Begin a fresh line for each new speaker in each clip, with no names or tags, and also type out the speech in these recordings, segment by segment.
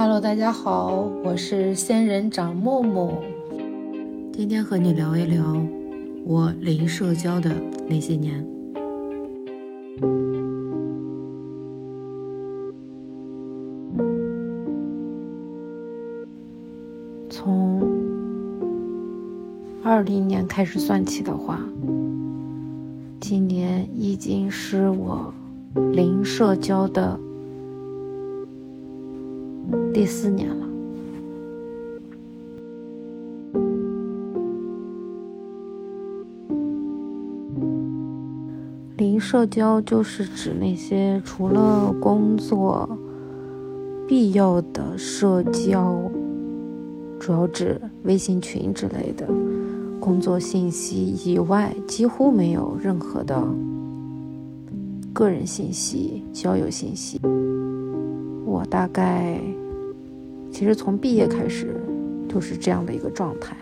Hello，大家好，我是仙人掌木木，
今天和你聊一聊我零社交的那些年。从二零年开始算起的话，今年已经是我零社交的。第四年了，零社交就是指那些除了工作必要的社交，主要指微信群之类的工作信息以外，几乎没有任何的个人信息、交友信息。我大概。其实从毕业开始就是这样的一个状态。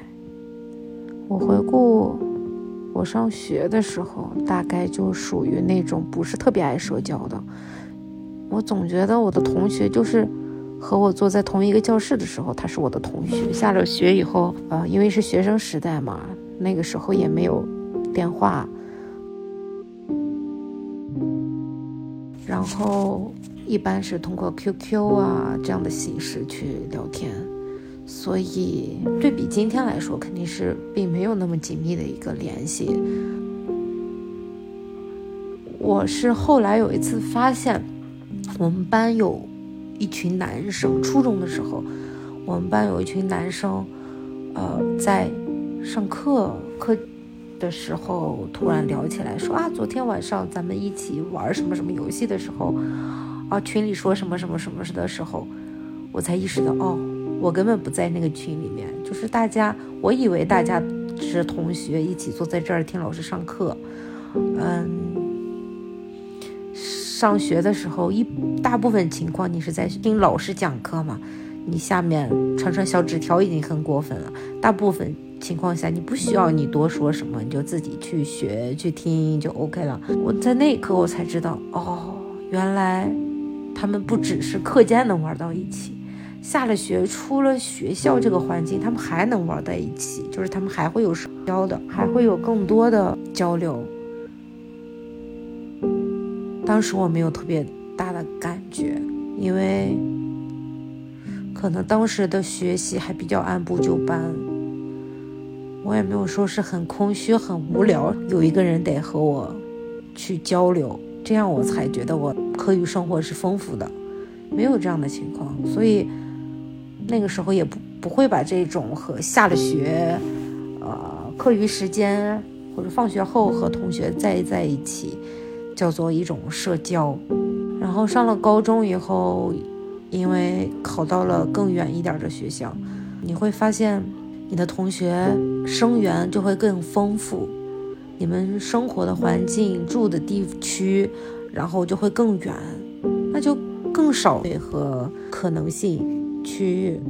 我回顾我上学的时候，大概就属于那种不是特别爱社交的。我总觉得我的同学就是和我坐在同一个教室的时候，他是我的同学。下了学以后，呃，因为是学生时代嘛，那个时候也没有电话，然后。一般是通过 QQ 啊这样的形式去聊天，所以对比今天来说，肯定是并没有那么紧密的一个联系。我是后来有一次发现，我们班有一群男生，初中的时候，我们班有一群男生，呃，在上课课的时候突然聊起来，说啊，昨天晚上咱们一起玩什么什么游戏的时候。啊，群里说什么什么什么的时候，我才意识到，哦，我根本不在那个群里面。就是大家，我以为大家是同学，一起坐在这儿听老师上课。嗯，上学的时候，一大部分情况你是在听老师讲课嘛，你下面传传小纸条已经很过分了。大部分情况下，你不需要你多说什么，你就自己去学去听就 OK 了。我在那一刻我才知道，哦，原来。他们不只是课间能玩到一起，下了学出了学校这个环境，他们还能玩在一起，就是他们还会有社交的，还会有更多的交流。当时我没有特别大的感觉，因为可能当时的学习还比较按部就班，我也没有说是很空虚、很无聊，有一个人得和我去交流。这样我才觉得我课余生活是丰富的，没有这样的情况，所以那个时候也不不会把这种和下了学，呃，课余时间或者放学后和同学在在一起叫做一种社交。然后上了高中以后，因为考到了更远一点的学校，你会发现你的同学生源就会更丰富。你们生活的环境、住的地区，然后就会更远，那就更少和可能性去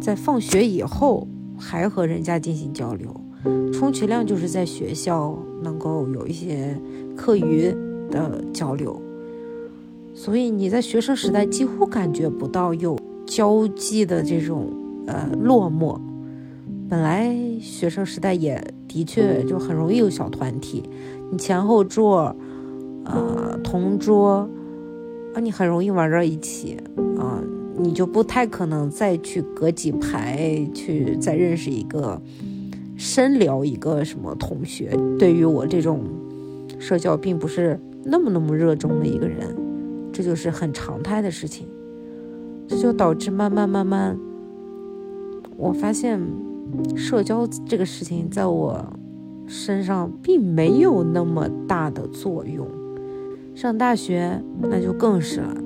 在放学以后还和人家进行交流。充其量就是在学校能够有一些课余的交流，所以你在学生时代几乎感觉不到有交际的这种呃落寞。本来学生时代也的确就很容易有小团体，你前后桌，呃，同桌，啊，你很容易玩到一起，啊，你就不太可能再去隔几排去再认识一个深聊一个什么同学。对于我这种社交并不是那么那么热衷的一个人，这就是很常态的事情，这就导致慢慢慢慢，我发现。社交这个事情在我身上并没有那么大的作用。上大学那就更是了，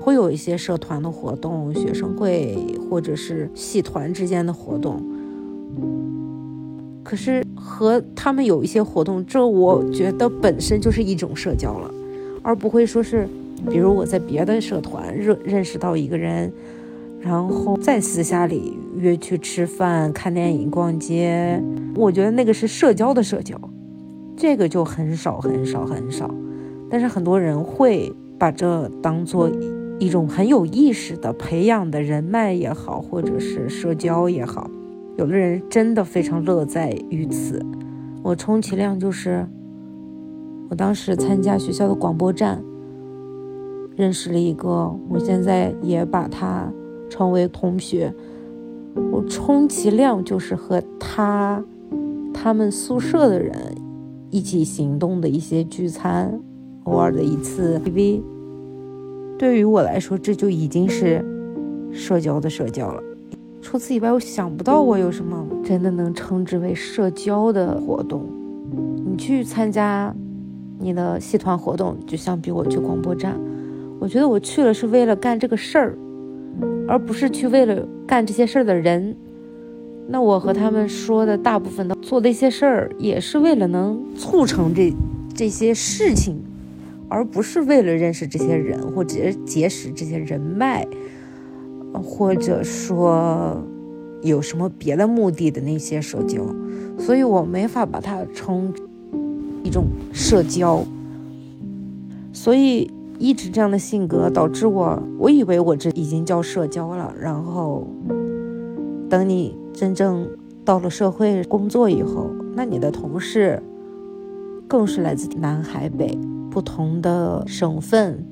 会有一些社团的活动、学生会或者是系团之间的活动。可是和他们有一些活动，这我觉得本身就是一种社交了，而不会说是，比如我在别的社团认认识到一个人。然后在私下里约去吃饭、看电影、逛街，我觉得那个是社交的社交，这个就很少很少很少。但是很多人会把这当做一种很有意识的培养的人脉也好，或者是社交也好，有的人真的非常乐在于此。我充其量就是，我当时参加学校的广播站，认识了一个，我现在也把他称为同学。我充其量就是和他。他们宿舍的人一起行动的一些聚餐，偶尔的一次 KTV，对于我来说，这就已经是社交的社交了。除此以外，我想不到我有什么真的能称之为社交的活动。你去参加你的戏团活动，就相比我去广播站，我觉得我去了是为了干这个事儿，而不是去为了干这些事儿的人。那我和他们说的大部分的做的一些事儿，也是为了能促成这这些事情，而不是为了认识这些人或者结识这些人脉，或者说有什么别的目的的那些社交，所以我没法把它称一种社交。所以一直这样的性格导致我，我以为我这已经叫社交了，然后等你。真正到了社会工作以后，那你的同事更是来自南海北不同的省份、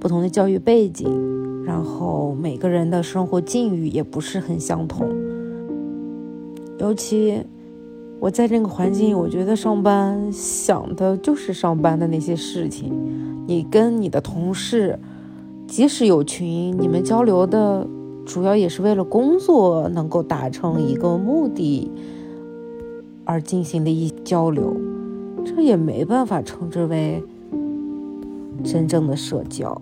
不同的教育背景，然后每个人的生活境遇也不是很相同。尤其我在这个环境，我觉得上班想的就是上班的那些事情。你跟你的同事，即使有群，你们交流的。主要也是为了工作能够达成一个目的而进行的一交流，这也没办法称之为真正的社交。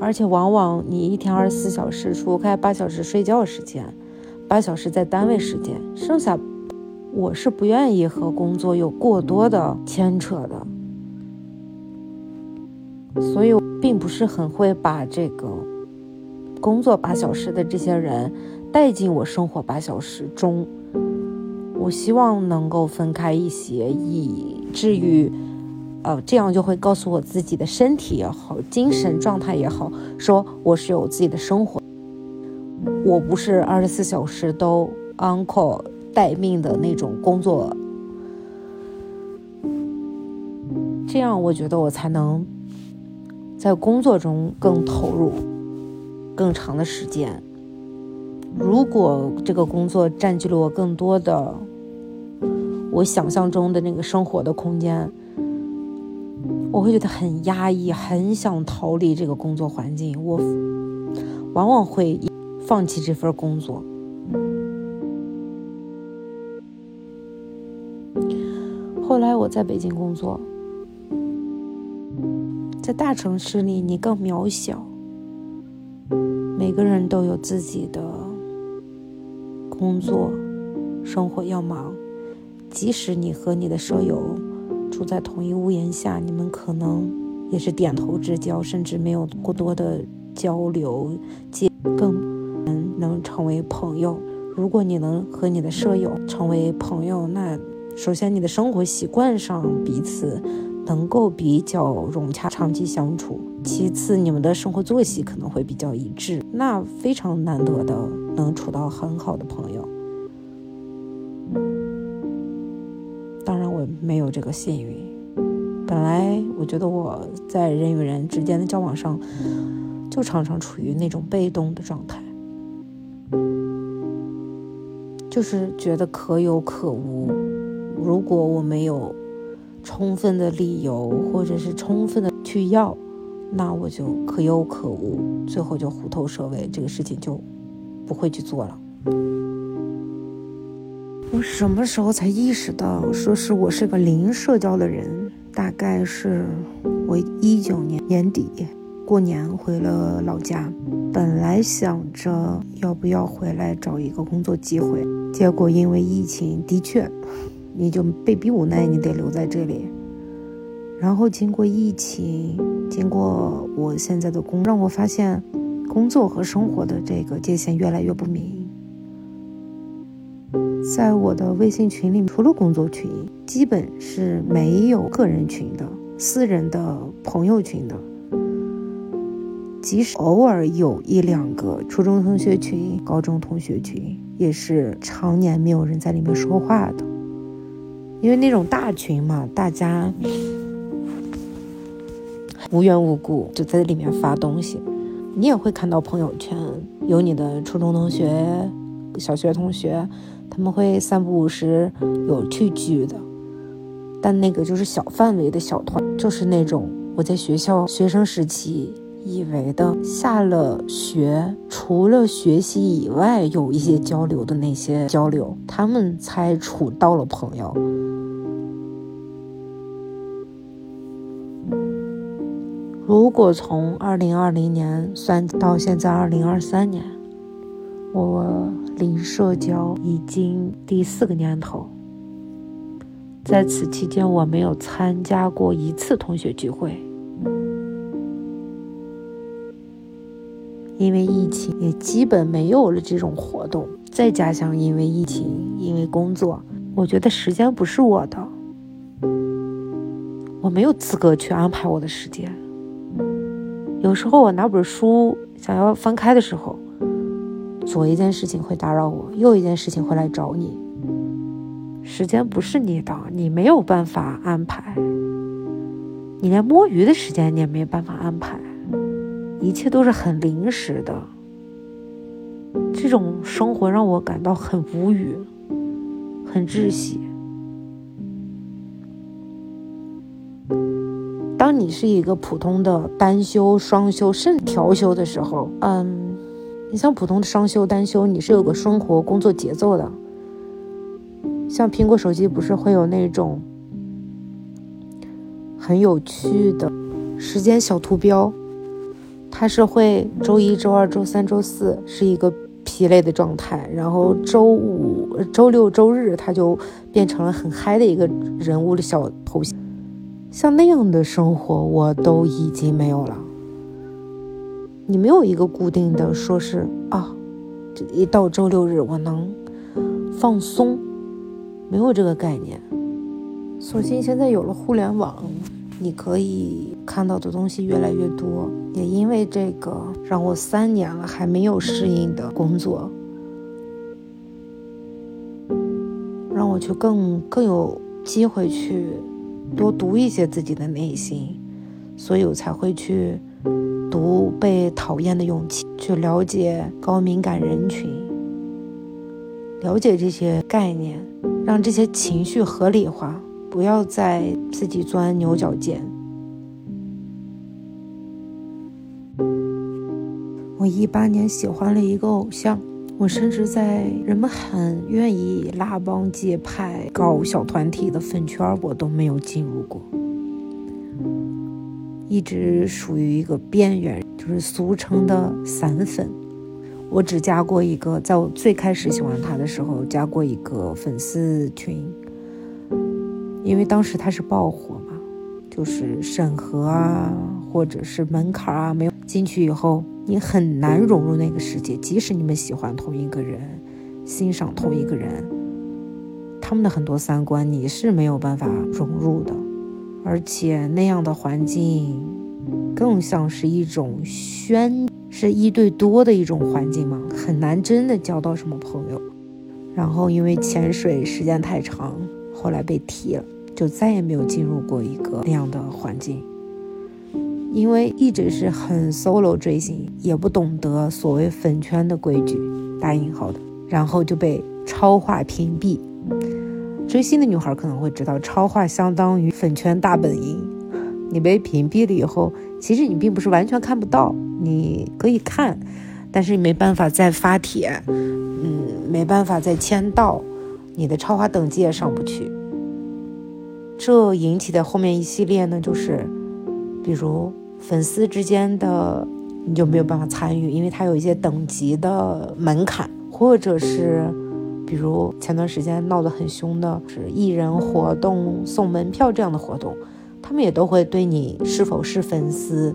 而且往往你一天二十四小时，除开八小时睡觉时间，八小时在单位时间，剩下我是不愿意和工作有过多的牵扯的。所以，并不是很会把这个工作八小时的这些人带进我生活八小时中。我希望能够分开一些，以至于，呃，这样就会告诉我自己的身体也好，精神状态也好，说我是有自己的生活，我不是二十四小时都 on call 待命的那种工作。这样，我觉得我才能。在工作中更投入，更长的时间。如果这个工作占据了我更多的我想象中的那个生活的空间，我会觉得很压抑，很想逃离这个工作环境。我往往会放弃这份工作。后来我在北京工作。在大城市里，你更渺小。每个人都有自己的工作、生活要忙。即使你和你的舍友住在同一屋檐下，你们可能也是点头之交，甚至没有过多的交流，更能成为朋友。如果你能和你的舍友成为朋友，那首先你的生活习惯上彼此。能够比较融洽、长期相处。其次，你们的生活作息可能会比较一致，那非常难得的能处到很好的朋友。没有这个幸运。本来我觉得我在人与人之间的交往上，就常常处于那种被动的状态，就是觉得可有可无。如果我没有。充分的理由，或者是充分的去要，那我就可有可无，最后就虎头蛇尾，这个事情就不会去做了。我什么时候才意识到，说是我是个零社交的人？大概是我一九年年底过年回了老家，本来想着要不要回来找一个工作机会，结果因为疫情，的确。你就被逼无奈，你得留在这里。然后经过疫情，经过我现在的工，让我发现工作和生活的这个界限越来越不明。在我的微信群里，除了工作群，基本是没有个人群的。私人的朋友群的。即使偶尔有一两个初中同学群、高中同学群，也是常年没有人在里面说话的，因为那种大群嘛，大家无缘无故就在里面发东西，你也会看到朋友圈有你的初中同学、小学同学，他们会三不五时有去聚的，但那个就是小范围的小团，就是那种我在学校学生时期。以为的下了学，除了学习以外有一些交流的那些交流，他们才处到了朋友。如果从二零二零年算到现在二零二三年，我零社交已经第四个年头。在此期间，我没有参加过一次同学聚会。因为疫情，也基本没有了这种活动。再加上因为疫情，因为工作，我觉得时间不是我的，我没有资格去安排我的时间。有时候我拿本书想要翻开的时候，左一件事情会打扰我，右一件事情会来找你。时间不是你的，你没有办法安排，你连摸鱼的时间你也没办法安排。一切都是很临时的，这种生活让我感到很无语，很窒息。当你是一个普通的单休、双休甚至调休的时候，嗯，你像普通的双休、单休，你是有个生活工作节奏的。像苹果手机不是会有那种很有趣的时间小图标？它是会周一周二周三周四是一个疲累的状态，然后周五、周六、周日它就变成了很嗨的一个人物的小头像。像那样的生活我都已经没有了。你没有一个固定的说是啊，这一到周六日我能放松，没有这个概念。所幸现在有了互联网。你可以看到的东西越来越多，也因为这个让我三年了还没有适应的工作，让我去更更有机会去多读一些自己的内心，所以我才会去读《被讨厌的勇气》，去了解高敏感人群，了解这些概念，让这些情绪合理化。不要再自己钻牛角尖。我一八年喜欢了一个偶像，我甚至在人们很愿意拉帮结派搞小团体的粉圈，我都没有进入过，一直属于一个边缘，就是俗称的散粉。我只加过一个，在我最开始喜欢他的时候，加过一个粉丝群。因为当时他是爆火嘛，就是审核啊，或者是门槛啊，没有进去以后，你很难融入那个世界。即使你们喜欢同一个人，欣赏同一个人，他们的很多三观你是没有办法融入的。而且那样的环境，更像是一种宣，是一对多的一种环境嘛，很难真的交到什么朋友。然后因为潜水时间太长。后来被踢了，就再也没有进入过一个那样的环境，因为一直是很 solo 追星，也不懂得所谓粉圈的规矩，打引号的，然后就被超话屏蔽。追星的女孩可能会知道，超话相当于粉圈大本营。你被屏蔽了以后，其实你并不是完全看不到，你可以看，但是你没办法再发帖，嗯，没办法再签到。你的超话等级也上不去，这引起的后面一系列呢，就是，比如粉丝之间的你就没有办法参与，因为它有一些等级的门槛，或者是，比如前段时间闹得很凶的是艺人活动送门票这样的活动，他们也都会对你是否是粉丝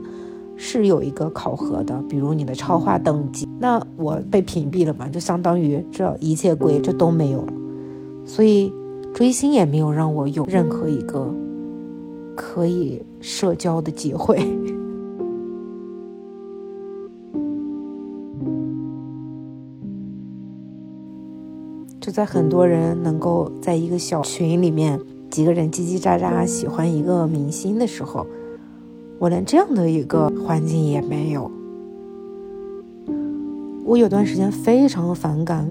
是有一个考核的，比如你的超话等级，那我被屏蔽了嘛，就相当于这一切规这都没有了。所以，追星也没有让我有任何一个可以社交的机会。在很多人能够在一个小群里面，几个人叽叽喳喳喜欢一个明星的时候，我连这样的一个环境也没有。我有段时间非常反感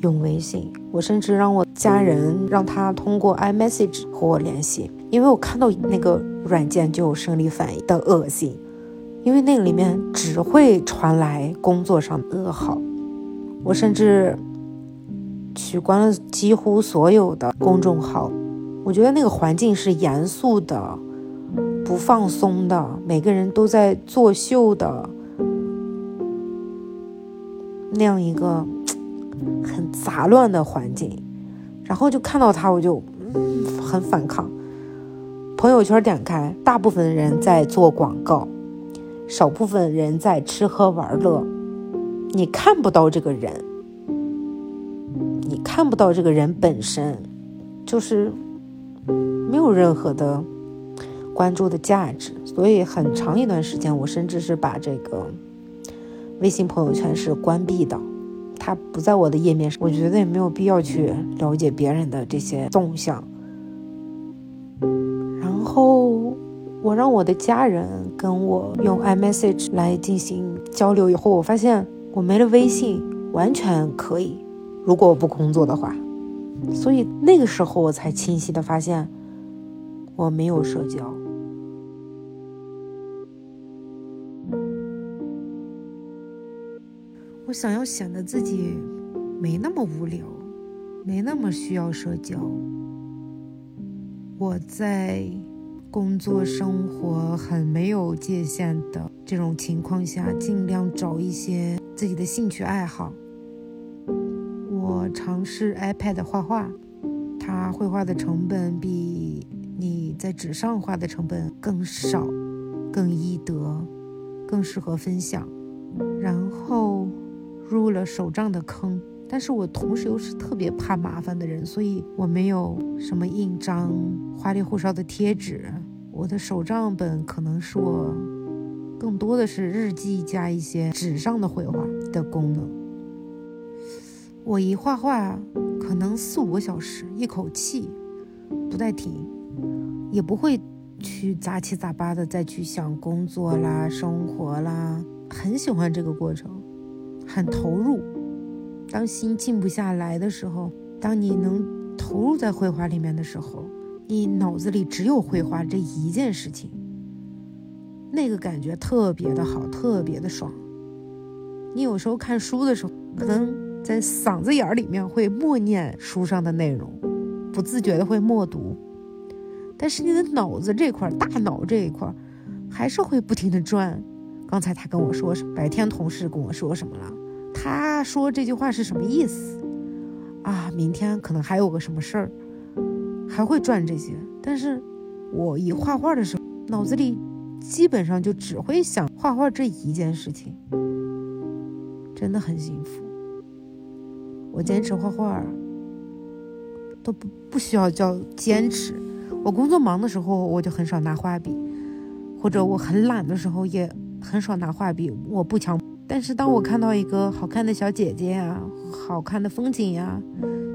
用微信，我甚至让我家人让他通过 iMessage 和我联系，因为我看到那个软件就有生理反应的恶心，因为那个里面只会传来工作上的噩耗，我甚至。取关了几乎所有的公众号，我觉得那个环境是严肃的，不放松的，每个人都在作秀的，那样一个 很杂乱的环境。然后就看到他，我就嗯很反抗。朋友圈点开，大部分人在做广告，少部分人在吃喝玩乐，你看不到这个人。看不到这个人本身，就是没有任何的关注的价值，所以很长一段时间，我甚至是把这个微信朋友圈是关闭的，它不在我的页面上，我觉得也没有必要去了解别人的这些动向。然后我让我的家人跟我用 iMessage 来进行交流以后，我发现我没了微信，完全可以。如果我不工作的话，所以那个时候我才清晰的发现，我没有社交。我想要显得自己没那么无聊，没那么需要社交。我在工作生活很没有界限的这种情况下，尽量找一些自己的兴趣爱好。尝试 iPad 画画，它绘画的成本比你在纸上画的成本更少，更易得，更适合分享。然后入了手账的坑，但是我同时又是特别怕麻烦的人，所以我没有什么印章、花里胡哨的贴纸。我的手账本可能是我更多的是日记加一些纸上的绘画的功能。我一画画，可能四五个小时，一口气不带停，也不会去杂七杂八的再去想工作啦、生活啦。很喜欢这个过程，很投入。当心静不下来的时候，当你能投入在绘画里面的时候，你脑子里只有绘画这一件事情，那个感觉特别的好，特别的爽。你有时候看书的时候，可能。在嗓子眼儿里面会默念书上的内容，不自觉的会默读，但是你的脑子这块，大脑这一块，还是会不停的转。刚才他跟我说什么？白天同事跟我说什么了？他说这句话是什么意思？啊，明天可能还有个什么事儿，还会转这些。但是我一画画的时候，脑子里基本上就只会想画画这一件事情，真的很幸福。我坚持画画，都不不需要叫坚持。我工作忙的时候，我就很少拿画笔，或者我很懒的时候，也很少拿画笔。我不强，但是当我看到一个好看的小姐姐呀，好看的风景呀，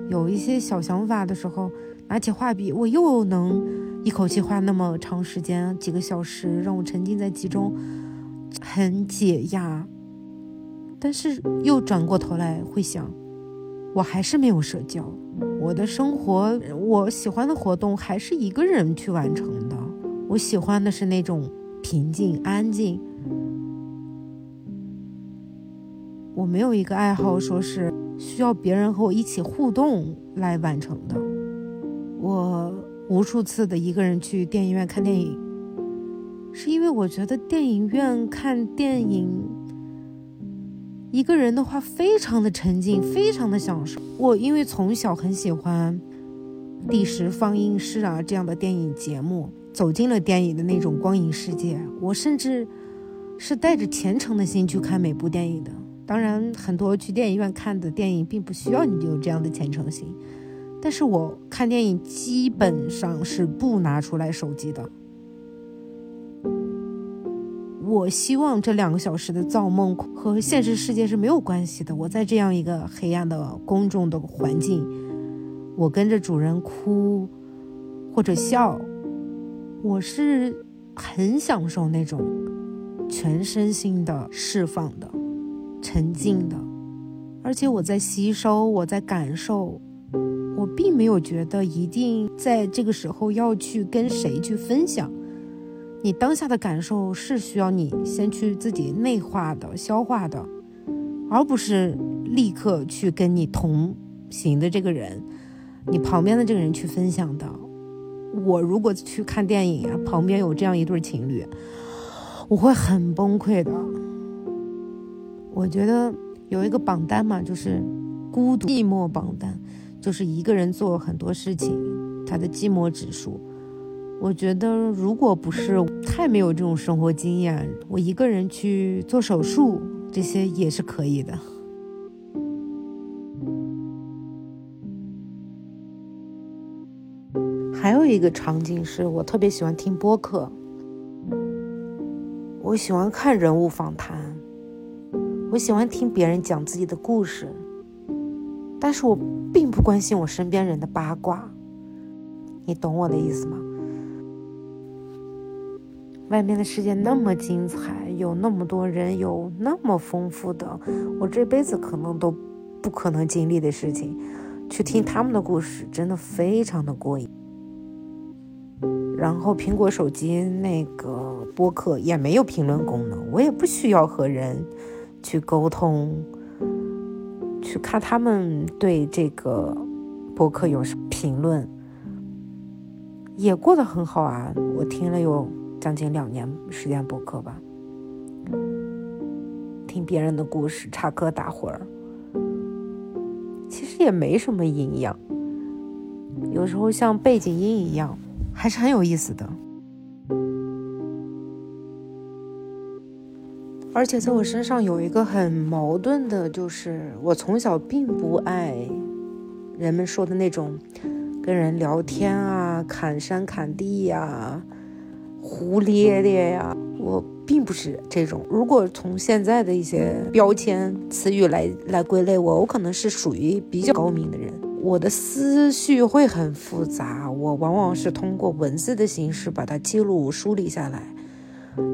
有一些小想法的时候，拿起画笔，我又能一口气画那么长时间，几个小时，让我沉浸在其中，很解压。但是又转过头来会想。我还是没有社交，我的生活，我喜欢的活动还是一个人去完成的。我喜欢的是那种平静、安静。我没有一个爱好，说是需要别人和我一起互动来完成的。我无数次的一个人去电影院看电影，是因为我觉得电影院看电影。一个人的话，非常的沉浸，非常的享受。我因为从小很喜欢第十放映室啊这样的电影节目，走进了电影的那种光影世界。我甚至是带着虔诚的心去看每部电影的。当然，很多去电影院看的电影并不需要你有这样的虔诚心，但是我看电影基本上是不拿出来手机的。我希望这两个小时的造梦和现实世界是没有关系的。我在这样一个黑暗的公众的环境，我跟着主人哭或者笑，我是很享受那种全身心的释放的、沉浸的，而且我在吸收，我在感受，我并没有觉得一定在这个时候要去跟谁去分享。你当下的感受是需要你先去自己内化的、消化的，而不是立刻去跟你同行的这个人、你旁边的这个人去分享的。我如果去看电影啊，旁边有这样一对情侣，我会很崩溃的。我觉得有一个榜单嘛，就是孤独寂寞榜单，就是一个人做很多事情，他的寂寞指数。我觉得，如果不是太没有这种生活经验，我一个人去做手术，这些也是可以的。还有一个场景是我特别喜欢听播客，我喜欢看人物访谈，我喜欢听别人讲自己的故事，但是我并不关心我身边人的八卦，你懂我的意思吗？外面的世界那么精彩，有那么多人，有那么丰富的，我这辈子可能都不可能经历的事情，去听他们的故事，真的非常的过瘾。然后苹果手机那个播客也没有评论功能，我也不需要和人去沟通，去看他们对这个播客有什么评论，也过得很好啊。我听了有。将近两年时间播客吧，听别人的故事，插科打诨儿，其实也没什么营养，有时候像背景音一样，还是很有意思的。而且在我身上有一个很矛盾的，就是我从小并不爱人们说的那种跟人聊天啊，侃山侃地呀。胡咧咧呀，我并不是这种。如果从现在的一些标签词语来来归类我，我可能是属于比较高明的人。我的思绪会很复杂，我往往是通过文字的形式把它记录梳理下来，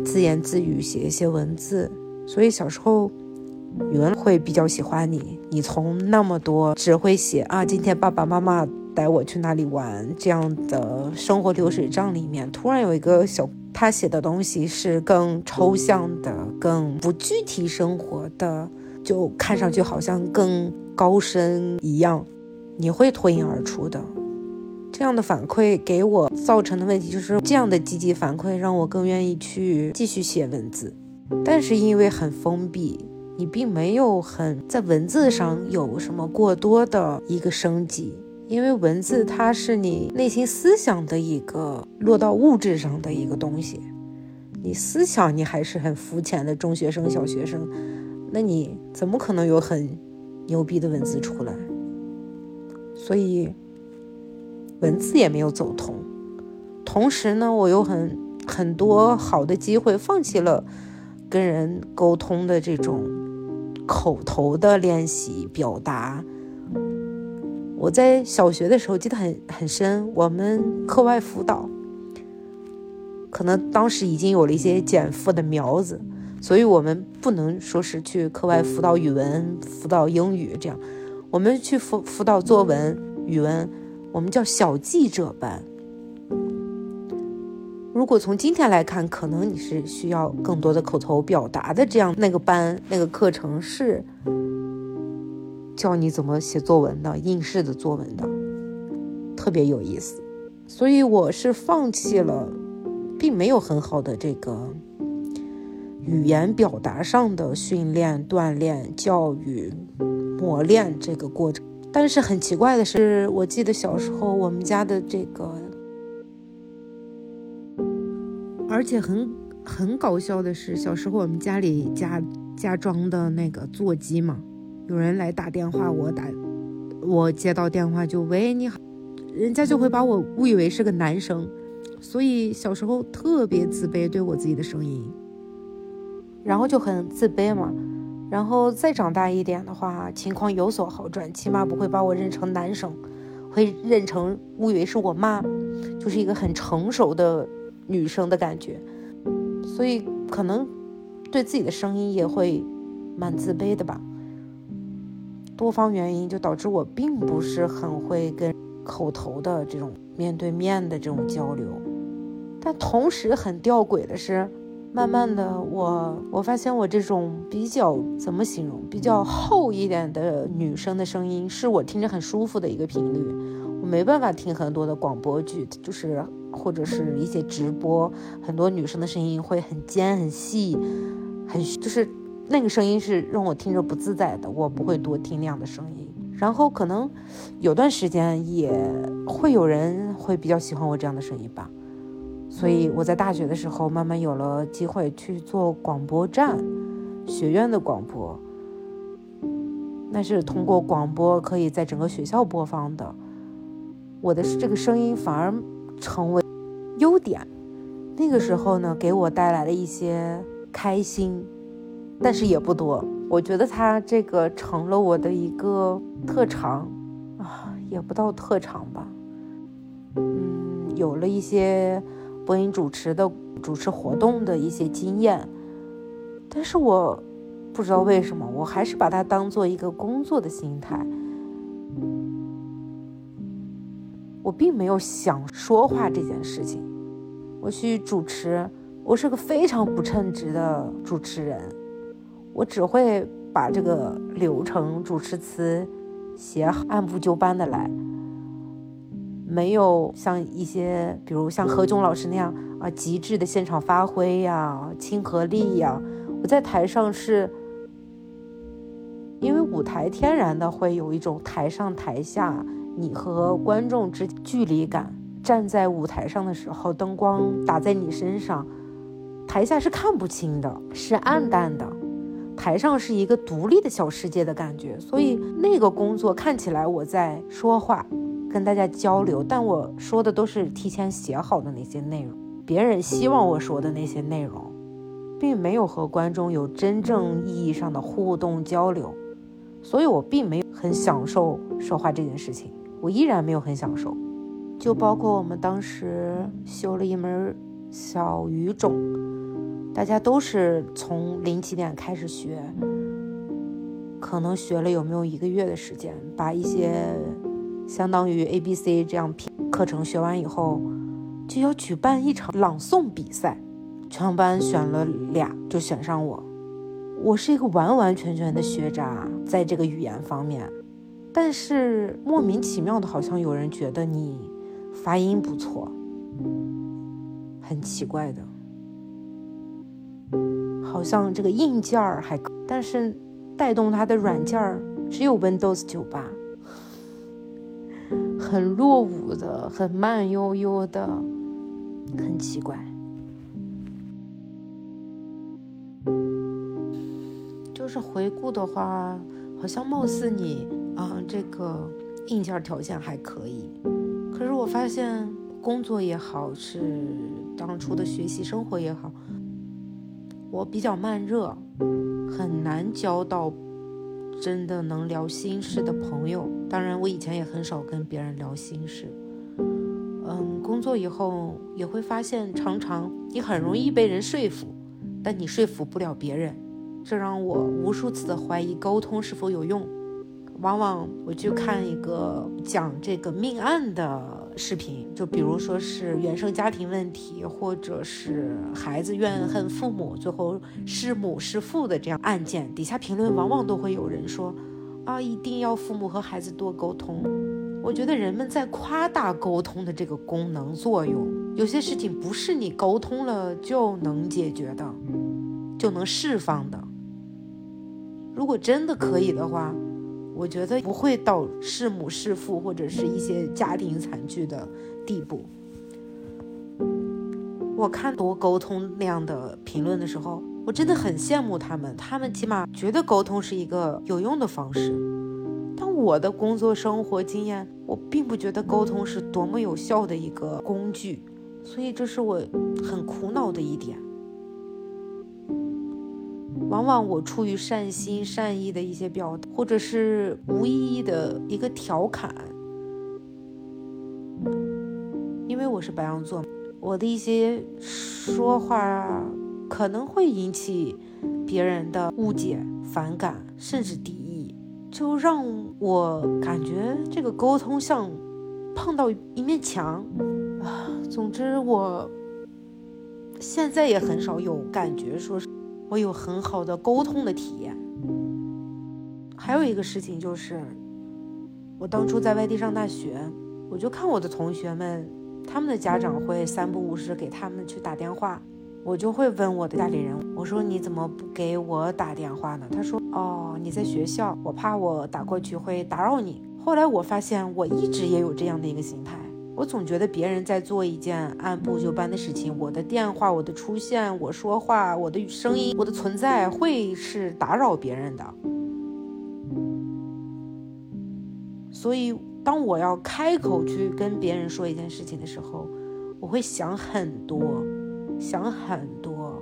自言自语写一些文字。所以小时候，语文会比较喜欢你。你从那么多只会写啊，今天爸爸妈妈。带我去哪里玩？这样的生活流水账里面，突然有一个小他写的东西是更抽象的、更不具体生活的，就看上去好像更高深一样，你会脱颖而出的。这样的反馈给我造成的问题就是，这样的积极反馈让我更愿意去继续写文字，但是因为很封闭，你并没有很在文字上有什么过多的一个升级。因为文字它是你内心思想的一个落到物质上的一个东西，你思想你还是很肤浅的中学生、小学生，那你怎么可能有很牛逼的文字出来？所以文字也没有走通。同时呢，我有很很多好的机会，放弃了跟人沟通的这种口头的练习表达。我在小学的时候记得很很深，我们课外辅导，可能当时已经有了一些减负的苗子，所以我们不能说是去课外辅导语文、辅导英语这样，我们去辅辅导作文、语文，我们叫小记者班。如果从今天来看，可能你是需要更多的口头表达的，这样那个班那个课程是。教你怎么写作文的，应试的作文的，特别有意思。所以我是放弃了，并没有很好的这个语言表达上的训练、锻炼、教育、磨练这个过程。但是很奇怪的是，我记得小时候我们家的这个，而且很很搞笑的是，小时候我们家里家家装的那个座机嘛。有人来打电话，我打，我接到电话就喂你好，人家就会把我误以为是个男生，所以小时候特别自卑，对我自己的声音，然后就很自卑嘛。然后再长大一点的话，情况有所好转，起码不会把我认成男生，会认成误以为是我妈，就是一个很成熟的女生的感觉。所以可能对自己的声音也会蛮自卑的吧。多方原因就导致我并不是很会跟口头的这种面对面的这种交流。但同时很吊诡的是。慢慢的，我我发现我这种比较怎么形容，比较厚一点的女生的声音，是我听着很舒服的一个频率。我没办法听很多的广播剧，就是或者是一些直播，很多女生的声音会很尖、很细、很就是那个声音是让我听着不自在的，我不会多听那样的声音。然后可能有段时间也会有人会比较喜欢我这样的声音吧。所以我在大学的时候，慢慢有了机会去做广播站，学院的广播。那是通过广播可以在整个学校播放的，我的这个声音反而成为优点。那个时候呢，给我带来了一些开心，但是也不多。我觉得它这个成了我的一个特长啊，也不到特长吧。嗯，有了一些。播音主持的主持活动的一些经验，但是我不知道为什么，我还是把它当做一个工作的心态。我并没有想说话这件事情。我去主持，我是个非常不称职的主持人，我只会把这个流程、主持词写好，按部就班的来。没有像一些，比如像何炅老师那样啊，极致的现场发挥呀，亲和力呀。我在台上是，因为舞台天然的会有一种台上台下，你和观众之距离感。站在舞台上的时候，灯光打在你身上，台下是看不清的，是暗淡的。台上是一个独立的小世界的感觉，所以那个工作看起来我在说话。跟大家交流，但我说的都是提前写好的那些内容，别人希望我说的那些内容，并没有和观众有真正意义上的互动交流，所以我并没有很享受说话这件事情，我依然没有很享受。就包括我们当时修了一门小语种，大家都是从零起点开始学，可能学了有没有一个月的时间，把一些。相当于 A、B、C 这样课程学完以后，就要举办一场朗诵比赛，全班选了俩，就选上我。我是一个完完全全的学渣，在这个语言方面，但是莫名其妙的，好像有人觉得你发音不错，很奇怪的，好像这个硬件儿还，但是带动它的软件儿只有 Windows 九八。很落伍的，很慢悠悠的，很奇怪。就是回顾的话，好像貌似你啊，这个硬件条件还可以。可是我发现，工作也好，是当初的学习生活也好，我比较慢热，很难交到。真的能聊心事的朋友，当然我以前也很少跟别人聊心事。嗯，工作以后也会发现，常常你很容易被人说服，但你说服不了别人，这让我无数次的怀疑沟通是否有用。往往我去看一个讲这个命案的。视频就比如说是原生家庭问题，或者是孩子怨恨父母，最后弑母弑父的这样案件，底下评论往往都会有人说，啊，一定要父母和孩子多沟通。我觉得人们在夸大沟通的这个功能作用，有些事情不是你沟通了就能解决的，就能释放的。如果真的可以的话。我觉得不会到弑母弑父或者是一些家庭惨剧的地步。我看多沟通那样的评论的时候，我真的很羡慕他们，他们起码觉得沟通是一个有用的方式。但我的工作生活经验，我并不觉得沟通是多么有效的一个工具，所以这是我很苦恼的一点。往往我出于善心善意的一些表达，或者是无意义的一个调侃，因为我是白羊座，我的一些说话可能会引起别人的误解、反感，甚至敌意，就让我感觉这个沟通像碰到一面墙啊。总之，我现在也很少有感觉说是。我有很好的沟通的体验。还有一个事情就是，我当初在外地上大学，我就看我的同学们，他们的家长会三不五时给他们去打电话，我就会问我的家里人，我说你怎么不给我打电话呢？他说哦，你在学校，我怕我打过去会打扰你。后来我发现，我一直也有这样的一个心态。我总觉得别人在做一件按部就班的事情，我的电话、我的出现、我说话、我的声音、我的存在会是打扰别人的。所以，当我要开口去跟别人说一件事情的时候，我会想很多，想很多，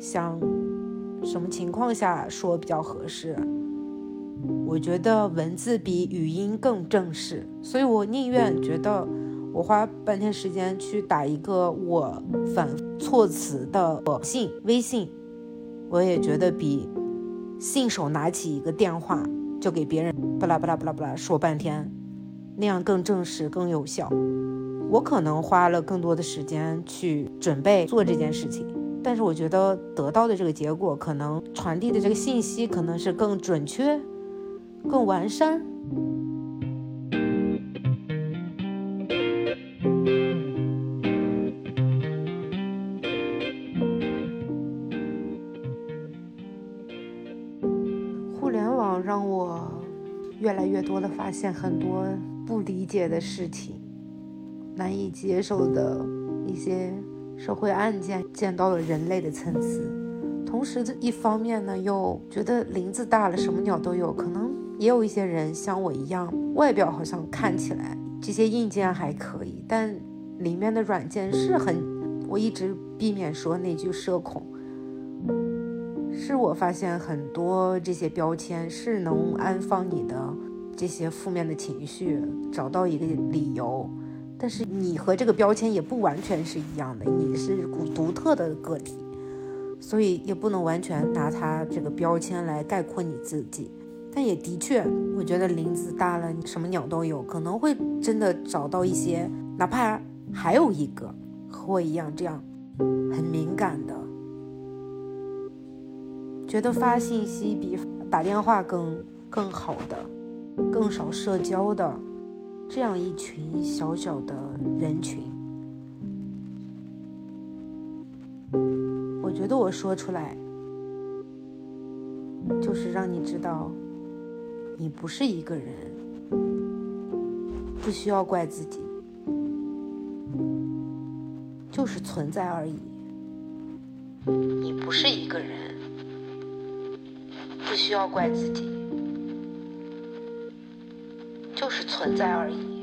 想什么情况下说比较合适。我觉得文字比语音更正式，所以我宁愿觉得我花半天时间去打一个我反措辞的信微信，我也觉得比信手拿起一个电话就给别人巴拉巴拉巴拉巴拉说半天，那样更正式更有效。我可能花了更多的时间去准备做这件事情，但是我觉得得到的这个结果，可能传递的这个信息可能是更准确。更完善。互联网让我越来越多的发现很多不理解的事情，难以接受的一些社会案件，见到了人类的参差。同时，这一方面呢，又觉得林子大了，什么鸟都有，可能。也有一些人像我一样，外表好像看起来这些硬件还可以，但里面的软件是很……我一直避免说那句社恐，是我发现很多这些标签是能安放你的这些负面的情绪，找到一个理由。但是你和这个标签也不完全是一样的，你是独特的个体，所以也不能完全拿它这个标签来概括你自己。但也的确，我觉得林子大了，什么鸟都有，可能会真的找到一些，哪怕还有一个和我一样这样很敏感的，觉得发信息比打电话更更好的，更少社交的这样一群小小的人群。我觉得我说出来，就是让你知道。你不是一个人，不需要怪自己，就是存在而已。你不是一个人，不需要怪自己，就是存在而已。